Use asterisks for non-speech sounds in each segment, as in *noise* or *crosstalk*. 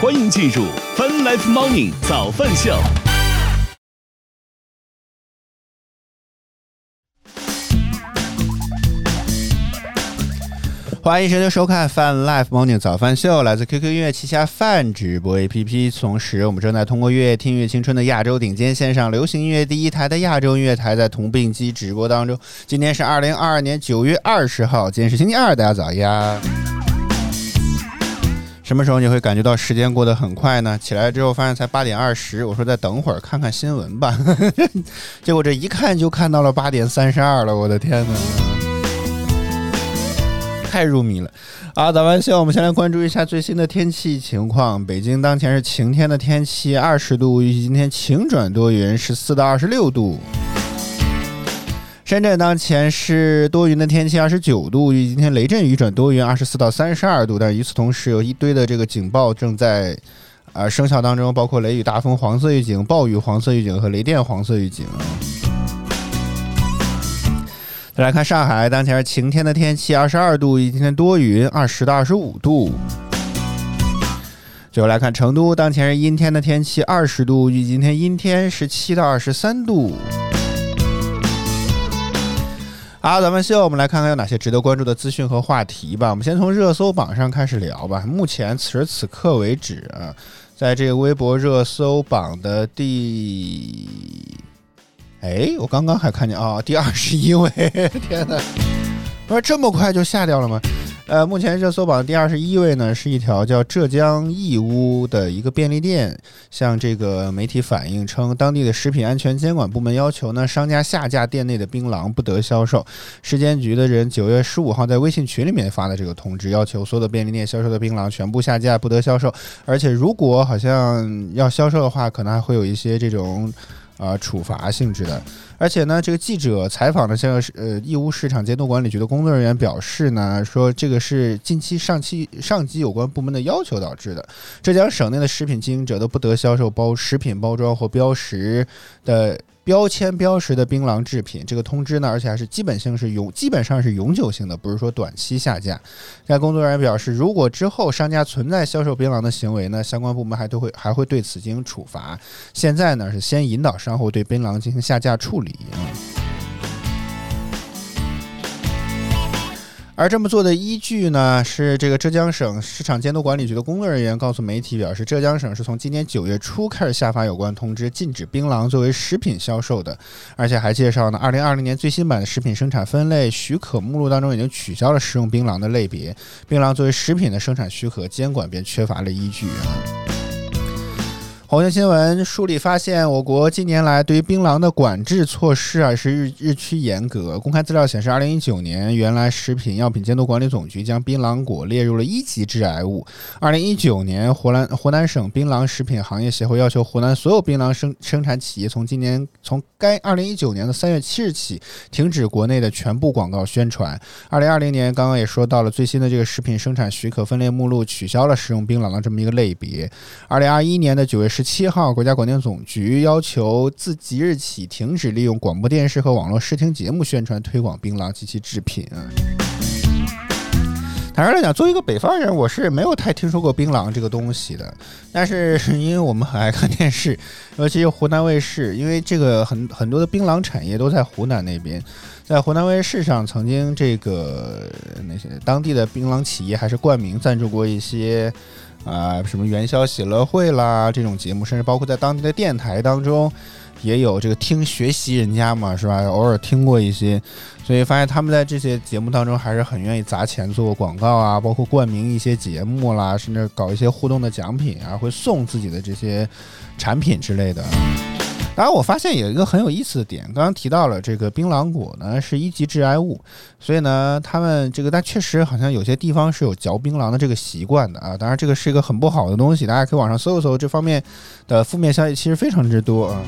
欢迎进入 Fun Life Morning 早饭秀。欢迎收听收看《Fun Life Morning 早饭秀》，来自 QQ 音乐旗下饭直播 APP。同时，我们正在通过“乐听越青春”的亚洲顶尖线上流行音乐第一台的亚洲音乐台，在同病机直播当中。今天是二零二二年九月二十号，今天是星期二，大家早呀！什么时候你会感觉到时间过得很快呢？起来之后发现才八点二十，我说再等会儿看看新闻吧，*laughs* 结果这一看就看到了八点三十二了，我的天哪！太入迷了啊！早安，秀，我们先来关注一下最新的天气情况。北京当前是晴天的天气，二十度，预计今天晴转多云，十四到二十六度。深圳当前是多云的天气，二十九度，预计今天雷阵雨转多云，二十四到三十二度。但与此同时，有一堆的这个警报正在啊生效当中，包括雷雨大风黄色预警、暴雨黄色预警和雷电黄色预警。再来看上海，当前是晴天的天气，二十二度，今天多云，二十到二十五度。最后来看成都，当前是阴天的天气，二十度，预计今天阴天，十七到二十三度。好，咱们现在，我们来看看有哪些值得关注的资讯和话题吧。我们先从热搜榜上开始聊吧。目前此时此刻为止啊，在这个微博热搜榜的第。哎，我刚刚还看见啊，第二十一位，*laughs* 天哪！不是这么快就下掉了吗？呃，目前热搜榜第二十一位呢，是一条叫浙江义乌的一个便利店，向这个媒体反映称，当地的食品安全监管部门要求呢，商家下架店内的槟榔不得销售。市监局的人九月十五号在微信群里面发的这个通知，要求所有的便利店销售的槟榔全部下架，不得销售。而且如果好像要销售的话，可能还会有一些这种。啊，处罚性质的，而且呢，这个记者采访的像呃义乌市场监督管理局的工作人员表示呢，说这个是近期上期上级有关部门的要求导致的，浙江省内的食品经营者都不得销售包食品包装或标识的。标签标识的槟榔制品，这个通知呢，而且还是基本性是永，基本上是永久性的，不是说短期下架。该工作人员表示，如果之后商家存在销售槟榔的行为呢，相关部门还都会还会对此进行处罚。现在呢，是先引导商户对槟榔进行下架处理。而这么做的依据呢，是这个浙江省市场监督管理局的工作人员告诉媒体表示，浙江省是从今年九月初开始下发有关通知，禁止槟榔作为食品销售的，而且还介绍呢，二零二零年最新版的食品生产分类许可目录当中已经取消了食用槟榔的类别，槟榔作为食品的生产许可监管便缺乏了依据啊。红星新闻梳理发现，我国近年来对于槟榔的管制措施啊是日日趋严格。公开资料显示，二零一九年，原来食品药品监督管理总局将槟榔果列入了一级致癌物。二零一九年，湖南湖南省槟榔食品行业协会要求湖南所有槟榔生生产企业从今年从该二零一九年的三月七日起停止国内的全部广告宣传。二零二零年，刚刚也说到了最新的这个食品生产许可分类目录取消了食用槟榔的这么一个类别。二零二一年的九月十。十七号，国家广电总局要求自即日起停止利用广播电视和网络视听节目宣传推广槟榔及其制品。坦率来讲，作为一个北方人，我是没有太听说过槟榔这个东西的。但是因为我们很爱看电视，尤其是湖南卫视，因为这个很很多的槟榔产业都在湖南那边，在湖南卫视上曾经这个那些当地的槟榔企业还是冠名赞助过一些。啊，什么元宵喜乐会啦，这种节目，甚至包括在当地的电台当中，也有这个听学习人家嘛，是吧？偶尔听过一些，所以发现他们在这些节目当中还是很愿意砸钱做广告啊，包括冠名一些节目啦，甚至搞一些互动的奖品啊，会送自己的这些产品之类的。当然，我发现有一个很有意思的点，刚刚提到了这个槟榔果呢是一级致癌物，所以呢，他们这个但确实好像有些地方是有嚼槟榔的这个习惯的啊。当然，这个是一个很不好的东西，大家可以网上搜一搜这方面的负面消息，其实非常之多啊。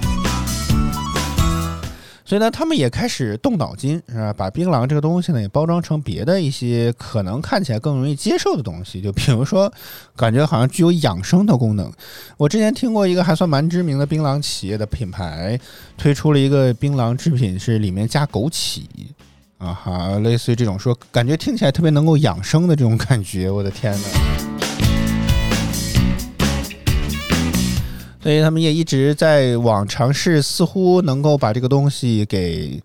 所以呢，他们也开始动脑筋，是吧？把槟榔这个东西呢，也包装成别的一些可能看起来更容易接受的东西，就比如说，感觉好像具有养生的功能。我之前听过一个还算蛮知名的槟榔企业的品牌推出了一个槟榔制品，是里面加枸杞啊哈，类似于这种说，感觉听起来特别能够养生的这种感觉。我的天哪！所以他们也一直在往尝试，似乎能够把这个东西给，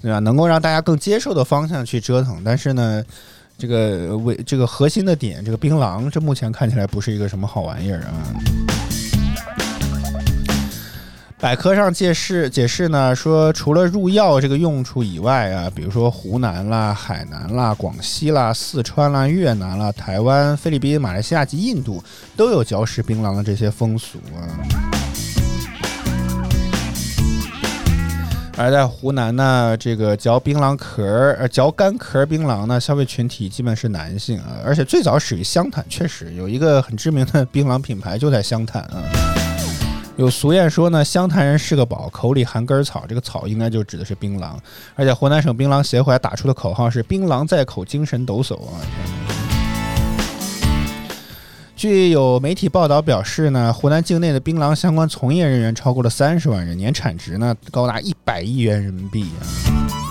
对吧？能够让大家更接受的方向去折腾。但是呢，这个为这个核心的点，这个槟榔，这目前看起来不是一个什么好玩意儿啊。百科上解释解释呢，说除了入药这个用处以外啊，比如说湖南啦、海南啦、广西啦、四川啦、越南啦、台湾、菲律宾、马来西亚及印度都有嚼食槟榔的这些风俗啊。而在湖南呢，这个嚼槟榔壳儿、呃嚼干壳槟榔呢，消费群体基本是男性啊，而且最早始于湘潭，确实有一个很知名的槟榔品牌就在湘潭啊。有俗谚说呢，湘潭人是个宝，口里含根草，这个草应该就指的是槟榔。而且湖南省槟榔协会还打出的口号是“槟榔在口，精神抖擞”啊！据有媒体报道表示呢，湖南境内的槟榔相关从业人员超过了三十万人，年产值呢高达一百亿元人民币啊！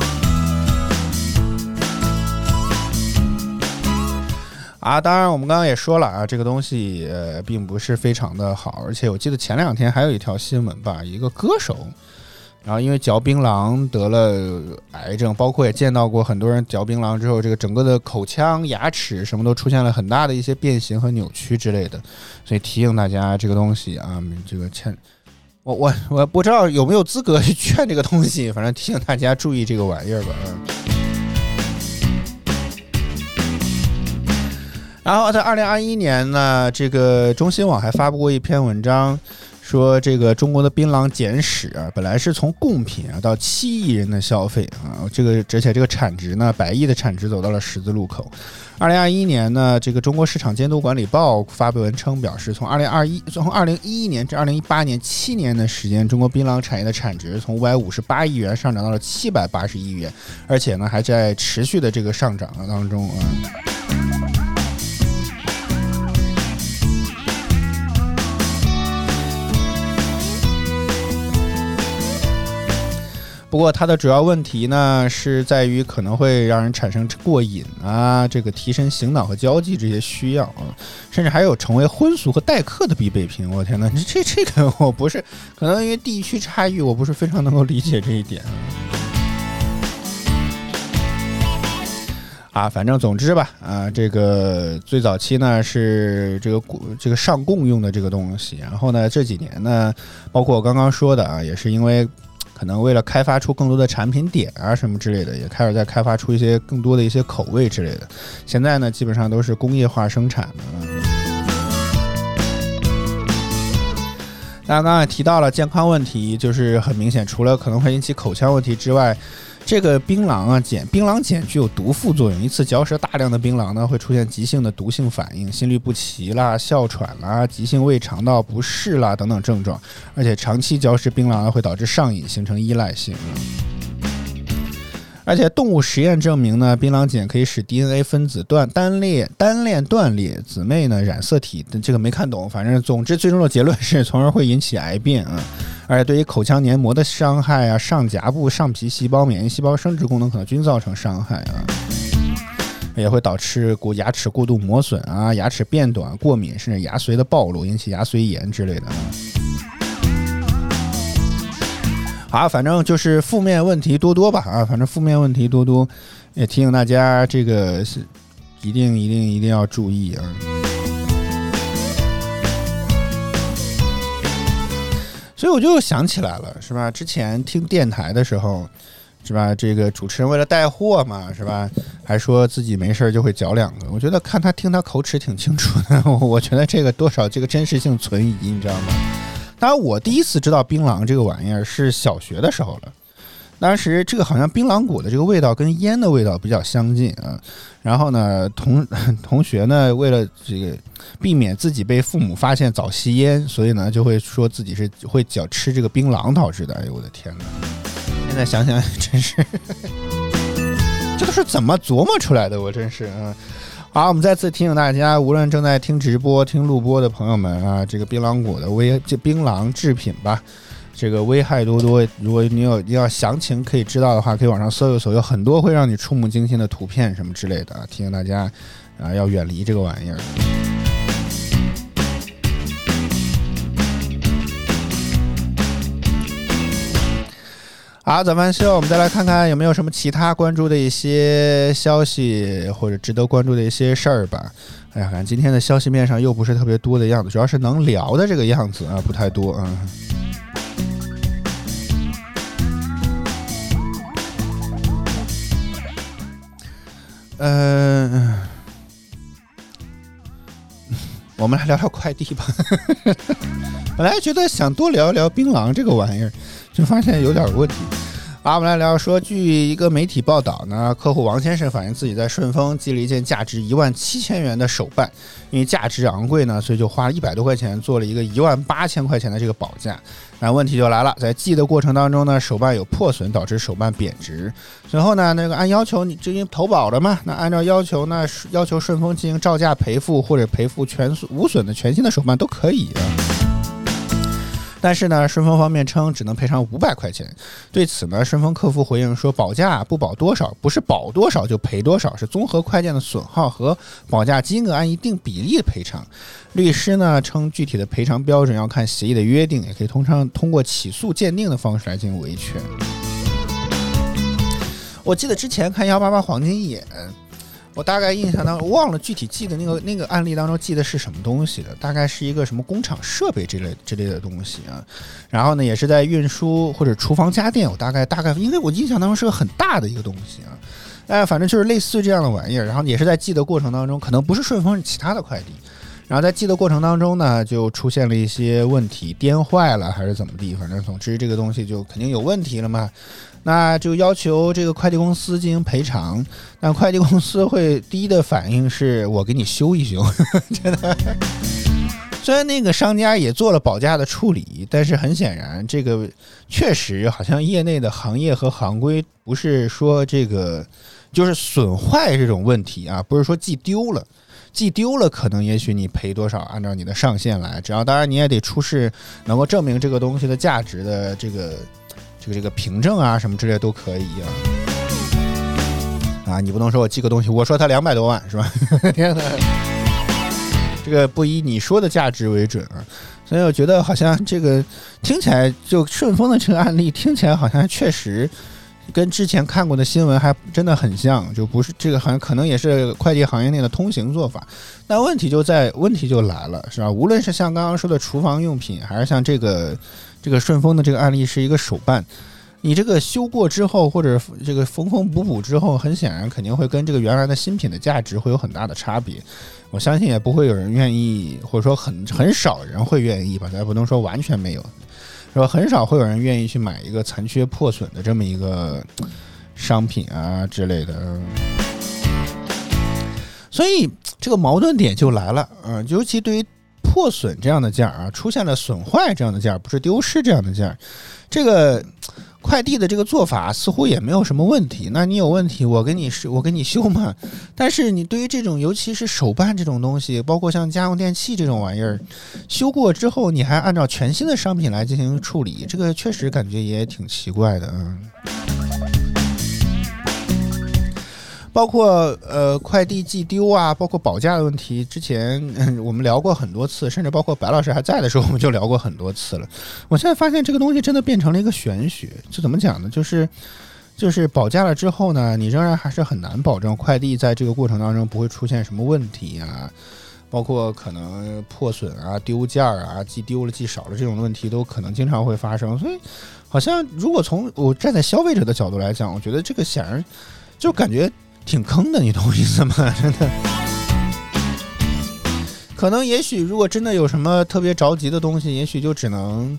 啊，当然，我们刚刚也说了啊，这个东西呃，并不是非常的好，而且我记得前两天还有一条新闻吧，一个歌手，然后因为嚼槟榔得了癌症，包括也见到过很多人嚼槟榔之后，这个整个的口腔、牙齿什么都出现了很大的一些变形和扭曲之类的，所以提醒大家这个东西啊，这个劝我我我不知道有没有资格去劝这个东西，反正提醒大家注意这个玩意儿吧，然后在二零二一年呢，这个中新网还发布过一篇文章，说这个中国的槟榔减史啊，本来是从贡品啊到七亿人的消费啊，这个而且这个产值呢，百亿的产值走到了十字路口。二零二一年呢，这个中国市场监督管理报发布文称表示，从二零二一从二零一一年至二零一八年七年的时间，中国槟榔产业的产值从五百五十八亿元上涨到了七百八十亿元，而且呢还在持续的这个上涨当中啊。不过它的主要问题呢，是在于可能会让人产生过瘾啊，这个提神醒脑和交际这些需要啊，甚至还有成为婚俗和待客的必备品。我天哪，*laughs* 这这个我不是，可能因为地区差异，我不是非常能够理解这一点啊。反正总之吧，啊，这个最早期呢是这个这个上供用的这个东西，然后呢这几年呢，包括我刚刚说的啊，也是因为。可能为了开发出更多的产品点啊什么之类的，也开始在开发出一些更多的一些口味之类的。现在呢，基本上都是工业化生产的。大家刚才提到了健康问题，就是很明显，除了可能会引起口腔问题之外。这个槟榔啊，碱槟榔碱具有毒副作用，一次嚼食大量的槟榔呢，会出现急性的毒性反应，心律不齐啦、哮喘啦、急性胃肠道不适啦等等症状，而且长期嚼食槟榔会导致上瘾，形成依赖性。而且动物实验证明呢，槟榔碱可以使 DNA 分子断单链单链断裂，姊妹呢染色体这个没看懂，反正总之最终的结论是，从而会引起癌变啊。而且对于口腔黏膜的伤害啊，上颊部上皮细胞、免疫细胞生殖功能可能均造成伤害啊，也会导致过牙齿过度磨损啊，牙齿变短、过敏，甚至牙髓的暴露，引起牙髓炎之类的。好，反正就是负面问题多多吧啊，反正负面问题多多，也提醒大家这个是一定一定一定要注意啊。所以我就想起来了，是吧？之前听电台的时候，是吧？这个主持人为了带货嘛，是吧？还说自己没事儿就会嚼两个。我觉得看他听他口齿挺清楚的，*laughs* 我觉得这个多少这个真实性存疑，你知道吗？当然，我第一次知道槟榔这个玩意儿是小学的时候了。当时这个好像槟榔果的这个味道跟烟的味道比较相近啊。然后呢，同 *laughs* 同学呢为了这个避免自己被父母发现早吸烟，所以呢就会说自己是会嚼吃这个槟榔导致的。哎呦我的天哪！现在想想 *laughs* 真是，这都是怎么琢磨出来的？我真是啊。好，我们再次提醒大家，无论正在听直播、听录播的朋友们啊，这个槟榔果的危，这槟榔制品吧，这个危害多多，如果你有要详情可以知道的话，可以网上搜一搜，有很多会让你触目惊心的图片什么之类的，提醒大家啊要远离这个玩意儿。好，咱们希望我们再来看看有没有什么其他关注的一些消息，或者值得关注的一些事儿吧。哎呀，咱今天的消息面上又不是特别多的样子，主要是能聊的这个样子啊，不太多啊。我们来聊聊快递吧。*laughs* 本来觉得想多聊一聊槟榔这个玩意儿，就发现有点问题。好，我们来聊说，据一个媒体报道呢，客户王先生反映自己在顺丰寄了一件价值一万七千元的手办，因为价值昂贵呢，所以就花了一百多块钱做了一个一万八千块钱的这个保价。那问题就来了，在寄的过程当中呢，手办有破损，导致手办贬值。随后呢，那个按要求你这经投保了嘛，那按照要求呢，要求顺丰进行照价赔付或者赔付全无损的全新的手办都可以啊。但是呢，顺丰方面称只能赔偿五百块钱。对此呢，顺丰客服回应说，保价不保多少，不是保多少就赔多少，是综合快件的损耗和保价金额按一定比例赔偿。律师呢称，具体的赔偿标准要看协议的约定，也可以通常通过起诉鉴定的方式来进行维权。我记得之前看幺八八黄金眼。我大概印象当中忘了具体记的那个那个案例当中记的是什么东西的，大概是一个什么工厂设备之类之类的东西啊。然后呢，也是在运输或者厨房家电，我大概大概，因为我印象当中是个很大的一个东西啊。哎，反正就是类似这样的玩意儿。然后也是在寄的过程当中，可能不是顺丰，是其他的快递。然后在寄的过程当中呢，就出现了一些问题，颠坏了还是怎么地，反正总之这个东西就肯定有问题了嘛。那就要求这个快递公司进行赔偿，那快递公司会第一的反应是我给你修一修，*laughs* 真的。虽然那个商家也做了保价的处理，但是很显然，这个确实好像业内的行业和行规不是说这个就是损坏这种问题啊，不是说寄丢了，寄丢了可能也许你赔多少，按照你的上限来，只要当然你也得出示能够证明这个东西的价值的这个。这个这个凭证啊，什么之类都可以啊，啊，你不能说我寄个东西，我说它两百多万是吧？*laughs* 这个不以你说的价值为准啊，所以我觉得好像这个听起来就顺丰的这个案例听起来好像确实跟之前看过的新闻还真的很像，就不是这个好像可能也是快递行业内的通行做法。但问题就在问题就来了，是吧？无论是像刚刚说的厨房用品，还是像这个。这个顺丰的这个案例是一个手办，你这个修过之后，或者这个缝缝补补之后，很显然肯定会跟这个原来的新品的价值会有很大的差别。我相信也不会有人愿意，或者说很很少人会愿意吧，咱不能说完全没有，是吧？很少会有人愿意去买一个残缺破损的这么一个商品啊之类的。所以这个矛盾点就来了，嗯，尤其对于。破损这样的件儿啊，出现了损坏这样的件儿，不是丢失这样的件儿，这个快递的这个做法似乎也没有什么问题。那你有问题，我给你是，我给你修嘛。但是你对于这种，尤其是手办这种东西，包括像家用电器这种玩意儿，修过之后你还按照全新的商品来进行处理，这个确实感觉也挺奇怪的啊。包括呃快递寄丢啊，包括保价的问题，之前我们聊过很多次，甚至包括白老师还在的时候，我们就聊过很多次了。我现在发现这个东西真的变成了一个玄学，这怎么讲呢？就是就是保价了之后呢，你仍然还是很难保证快递在这个过程当中不会出现什么问题啊，包括可能破损啊、丢件儿啊、寄丢了、寄少了这种问题都可能经常会发生。所以，好像如果从我站在消费者的角度来讲，我觉得这个显然就感觉。挺坑的，你懂我意思吗？*laughs* 真的，可能也许如果真的有什么特别着急的东西，也许就只能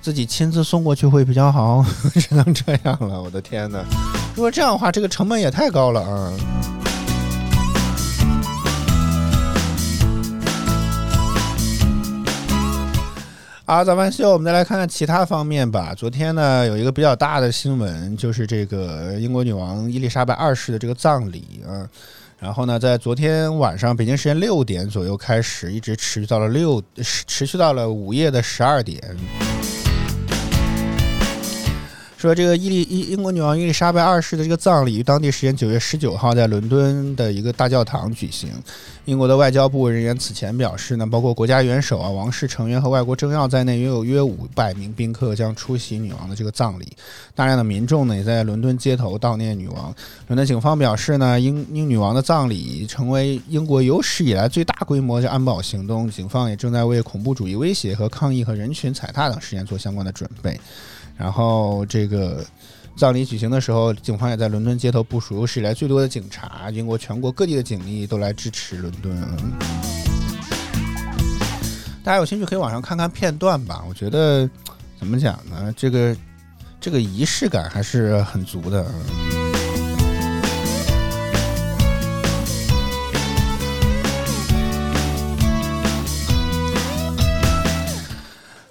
自己亲自送过去会比较好，*laughs* 只能这样了。我的天哪！如果这样的话，这个成本也太高了啊！好，早饭秀，我们再来看看其他方面吧。昨天呢，有一个比较大的新闻，就是这个英国女王伊丽莎白二世的这个葬礼啊。然后呢，在昨天晚上北京时间六点左右开始，一直持续到了六，持续到了午夜的十二点。说这个伊丽英英国女王伊丽莎白二世的这个葬礼于当地时间九月十九号在伦敦的一个大教堂举行。英国的外交部人员此前表示呢，包括国家元首啊、王室成员和外国政要在内，约有约五百名宾客将出席女王的这个葬礼。大量的民众呢也在伦敦街头悼念女王。伦敦警方表示呢，英英女王的葬礼成为英国有史以来最大规模的安保行动，警方也正在为恐怖主义威胁和抗议和人群踩踏等事件做相关的准备。然后这个葬礼举行的时候，警方也在伦敦街头部署有史以来最多的警察，英国全国各地的警力都来支持伦敦。大家有兴趣可以网上看看片段吧。我觉得怎么讲呢？这个这个仪式感还是很足的。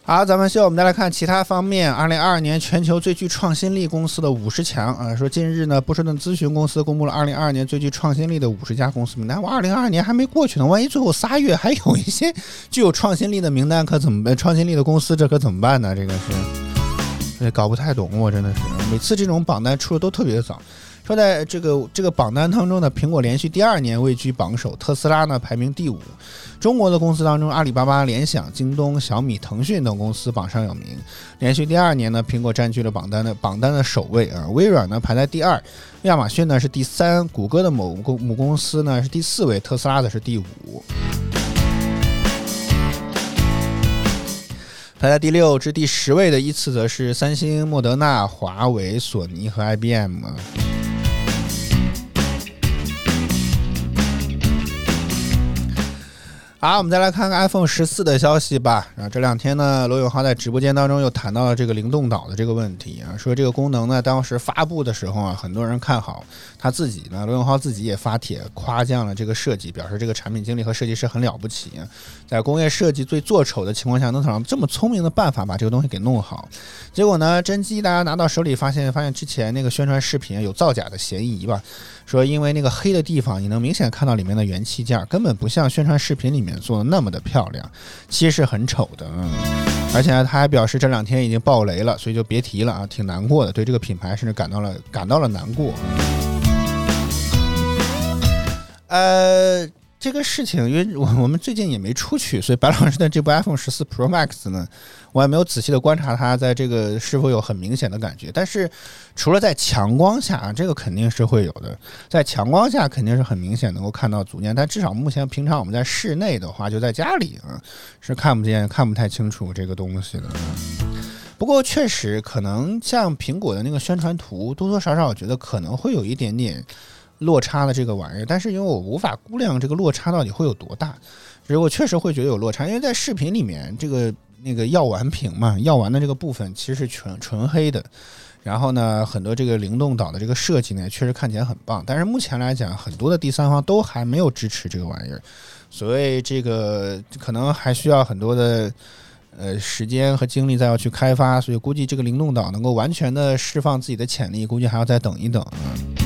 好，咱们现在我们再来看其他方面。二零二二年全球最具创新力公司的五十强啊，说近日呢，波士顿咨询公司公布了二零二二年最具创新力的五十家公司名单。我二零二二年还没过去呢，万一最后仨月还有一些具有创新力的名单，可怎么办？创新力的公司这可怎么办呢？这个是也，搞不太懂，我真的是每次这种榜单出的都特别早。说在这个这个榜单当中呢，苹果连续第二年位居榜首，特斯拉呢排名第五。中国的公司当中，阿里巴巴、联想、京东、小米、腾讯等公司榜上有名。连续第二年呢，苹果占据了榜单的榜单的首位啊。微软呢排在第二，亚马逊呢是第三，谷歌的某公母公司呢是第四位，特斯拉的是第五。排在第六至第十位的依次则是三星、莫德纳、华为、索尼和 IBM。好，我们再来看看 iPhone 十四的消息吧。啊，这两天呢，罗永浩在直播间当中又谈到了这个灵动岛的这个问题啊，说这个功能呢，当时发布的时候啊，很多人看好，他自己呢，罗永浩自己也发帖夸奖了这个设计，表示这个产品经理和设计师很了不起，在工业设计最做丑的情况下，能想到这么聪明的办法把这个东西给弄好。结果呢，真机大家拿到手里发现，发现之前那个宣传视频有造假的嫌疑吧。说，因为那个黑的地方，你能明显看到里面的元器件，根本不像宣传视频里面做的那么的漂亮，其实是很丑的。嗯，而且呢，他还表示这两天已经爆雷了，所以就别提了啊，挺难过的，对这个品牌甚至感到了感到了难过。呃。这个事情，因为我我们最近也没出去，所以白老师的这部 iPhone 十四 Pro Max 呢，我也没有仔细的观察它在这个是否有很明显的感觉。但是除了在强光下，这个肯定是会有的，在强光下肯定是很明显能够看到组件。但至少目前平常我们在室内的话，就在家里啊，是看不见、看不太清楚这个东西的。不过确实可能像苹果的那个宣传图，多多少少我觉得可能会有一点点。落差的这个玩意儿，但是因为我无法估量这个落差到底会有多大，如果确实会觉得有落差，因为在视频里面这个那个药丸屏嘛，药丸的这个部分其实是纯纯黑的，然后呢，很多这个灵动岛的这个设计呢，确实看起来很棒，但是目前来讲，很多的第三方都还没有支持这个玩意儿，所以这个可能还需要很多的呃时间和精力再要去开发，所以估计这个灵动岛能够完全的释放自己的潜力，估计还要再等一等嗯。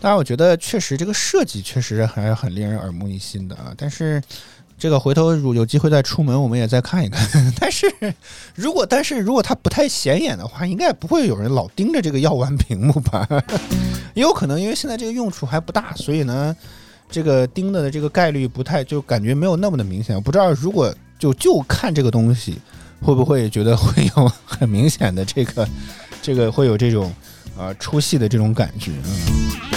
当然，我觉得确实这个设计确实还是很令人耳目一新的啊。但是，这个回头如有机会再出门，我们也再看一看。*laughs* 但是如果但是如果它不太显眼的话，应该不会有人老盯着这个药丸屏幕吧？*laughs* 也有可能，因为现在这个用处还不大，所以呢，这个盯的的这个概率不太，就感觉没有那么的明显。不知道如果就就看这个东西，会不会觉得会有 *laughs* 很明显的这个这个会有这种呃出戏的这种感觉嗯。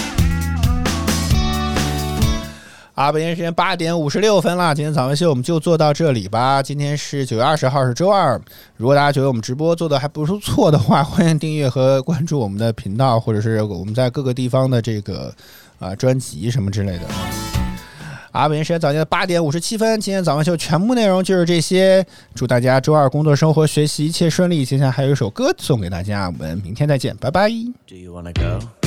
啊，北京时间八点五十六分了。今天早安秀我们就做到这里吧。今天是九月二十号，是周二。如果大家觉得我们直播做的还不错的话，*laughs* 欢迎订阅和关注我们的频道，或者是我们在各个地方的这个啊专辑什么之类的。啊，北京时间早间的八点五十七分，今天早安秀全部内容就是这些。祝大家周二工作、生活、学习一切顺利。接下来还有一首歌送给大家，我们明天再见，拜拜。Do you wanna go?